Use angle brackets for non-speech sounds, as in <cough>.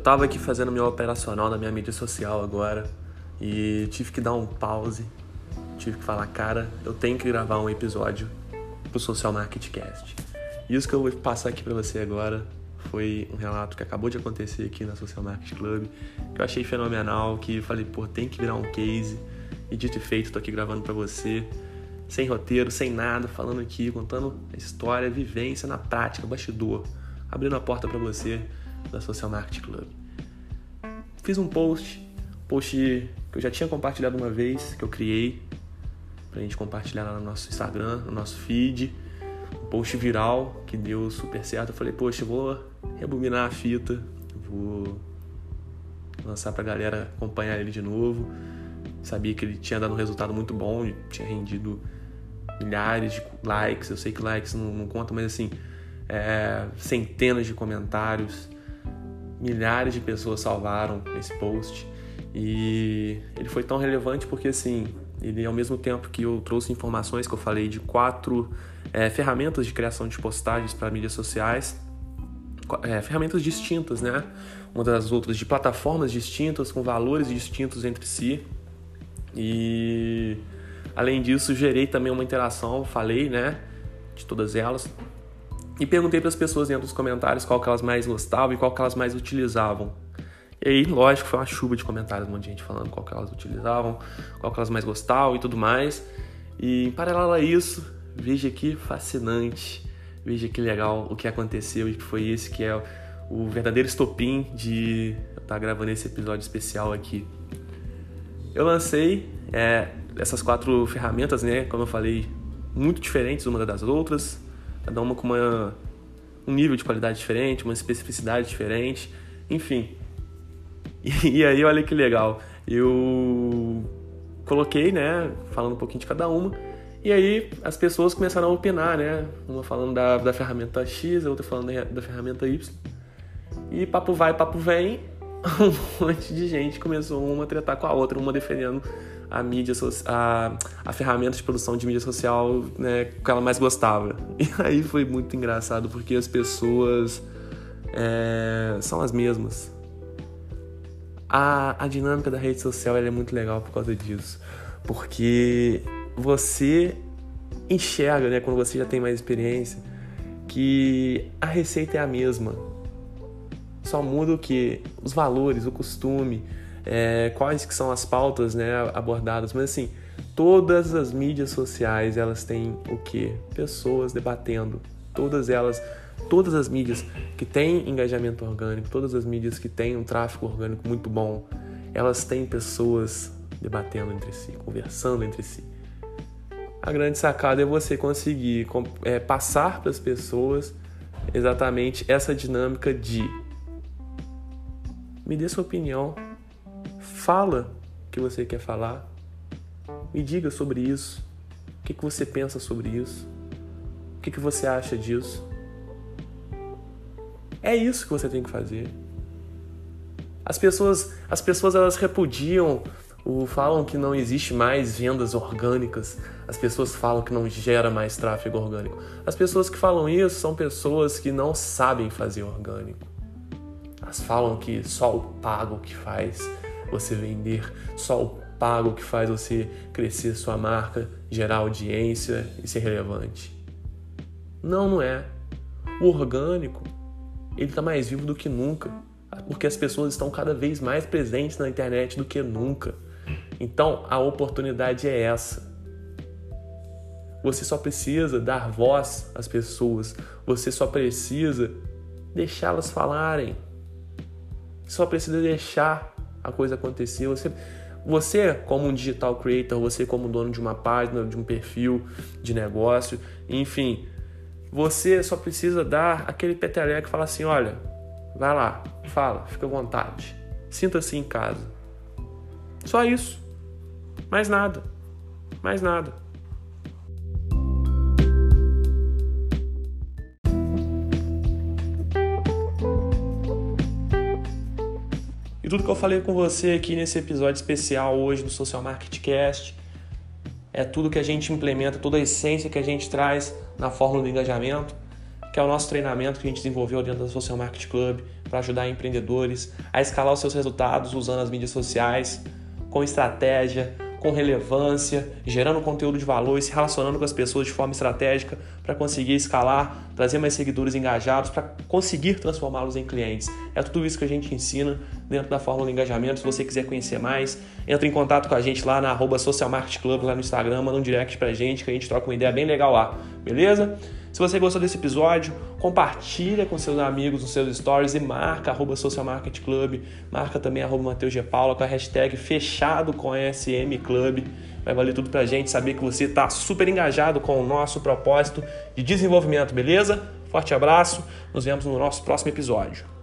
Eu tava aqui fazendo meu operacional na minha mídia social agora e tive que dar um pause. Tive que falar, cara, eu tenho que gravar um episódio pro Social Market Cast. Isso que eu vou passar aqui para você agora foi um relato que acabou de acontecer aqui na Social Market Club, que eu achei fenomenal, que falei, pô, tem que virar um case. E dito e feito, tô aqui gravando para você, sem roteiro, sem nada, falando aqui, contando a história, a vivência na prática, bastidor, abrindo a porta para você da Social Market Club. Fiz um post, post que eu já tinha compartilhado uma vez, que eu criei pra gente compartilhar lá no nosso Instagram, no nosso feed. Um post viral que deu super certo. Eu falei, poxa, vou rebobinar a fita, vou lançar pra galera acompanhar ele de novo. Sabia que ele tinha dado um resultado muito bom, tinha rendido milhares de likes. Eu sei que likes não, não conta, mas assim, é, centenas de comentários, milhares de pessoas salvaram esse post. E ele foi tão relevante porque assim, ele ao mesmo tempo que eu trouxe informações que eu falei de quatro é, ferramentas de criação de postagens para mídias sociais, é, ferramentas distintas, né? Uma das outras de plataformas distintas, com valores distintos entre si. E além disso, gerei também uma interação, falei, né, de todas elas. E perguntei para as pessoas dentro dos comentários qual que elas mais gostavam e qual que elas mais utilizavam. E aí, lógico, foi uma chuva de comentários, um monte de gente falando qual que elas utilizavam, qual que elas mais gostavam e tudo mais. E em paralelo a isso, veja que fascinante, veja que legal o que aconteceu e que foi esse que é o verdadeiro estopim de eu estar gravando esse episódio especial aqui. Eu lancei é, essas quatro ferramentas, né, como eu falei, muito diferentes uma das outras, cada uma com uma, um nível de qualidade diferente, uma especificidade diferente, enfim. E, <laughs> e aí, olha que legal, eu coloquei, né, falando um pouquinho de cada uma, e aí as pessoas começaram a opinar, né, uma falando da, da ferramenta X, a outra falando da, da ferramenta Y, e papo vai, papo vem, <laughs> um monte de gente começou uma a tratar com a outra, uma defendendo a mídia a, a ferramenta de produção de mídia social né, que ela mais gostava. <laughs> E aí foi muito engraçado porque as pessoas é, são as mesmas. A, a dinâmica da rede social é muito legal por causa disso. Porque você enxerga, né, quando você já tem mais experiência, que a receita é a mesma. Só muda o que? Os valores, o costume, é, quais que são as pautas né, abordadas, mas assim, todas as mídias sociais elas têm o que? Pessoas debatendo, todas elas, todas as mídias que têm engajamento orgânico, todas as mídias que têm um tráfego orgânico muito bom, elas têm pessoas debatendo entre si, conversando entre si. A grande sacada é você conseguir é, passar para as pessoas exatamente essa dinâmica de me dê sua opinião Fala o que você quer falar. Me diga sobre isso. O que, que você pensa sobre isso? O que, que você acha disso? É isso que você tem que fazer. As pessoas, as pessoas elas repudiam, o, falam que não existe mais vendas orgânicas. As pessoas falam que não gera mais tráfego orgânico. As pessoas que falam isso são pessoas que não sabem fazer orgânico. Elas falam que só o pago que faz você vender, só o pago que faz você crescer sua marca, gerar audiência e ser relevante. Não, não é. O orgânico, ele está mais vivo do que nunca, porque as pessoas estão cada vez mais presentes na internet do que nunca. Então, a oportunidade é essa. Você só precisa dar voz às pessoas, você só precisa deixá-las falarem. Só precisa deixar a coisa acontecer. Você, você como um digital creator, você como dono de uma página, de um perfil de negócio, enfim, você só precisa dar aquele peteleco e falar assim, olha, vai lá, fala, fica à vontade, sinta-se em casa. Só isso, mais nada, mais nada. Tudo que eu falei com você aqui nesse episódio especial hoje do Social Market Cast é tudo que a gente implementa, toda a essência que a gente traz na fórmula do engajamento. que é o nosso treinamento que a gente desenvolveu dentro da Social Market Club para ajudar empreendedores a escalar os seus resultados usando as mídias sociais com estratégia, com relevância, gerando conteúdo de valor e se relacionando com as pessoas de forma estratégica para conseguir escalar, trazer mais seguidores engajados, para conseguir transformá-los em clientes. É tudo isso que a gente ensina dentro da Fórmula do Engajamento. Se você quiser conhecer mais, entre em contato com a gente lá na Social Market Club, lá no Instagram, manda um direct pra gente que a gente troca uma ideia bem legal lá, beleza? Se você gostou desse episódio, compartilha com seus amigos nos seus stories e marca arroba Social Market Club, marca também arroba Mateus G. Paula com a hashtag fechado com SM Club. Vai valer tudo pra gente saber que você está super engajado com o nosso propósito de desenvolvimento, beleza? Forte abraço, nos vemos no nosso próximo episódio.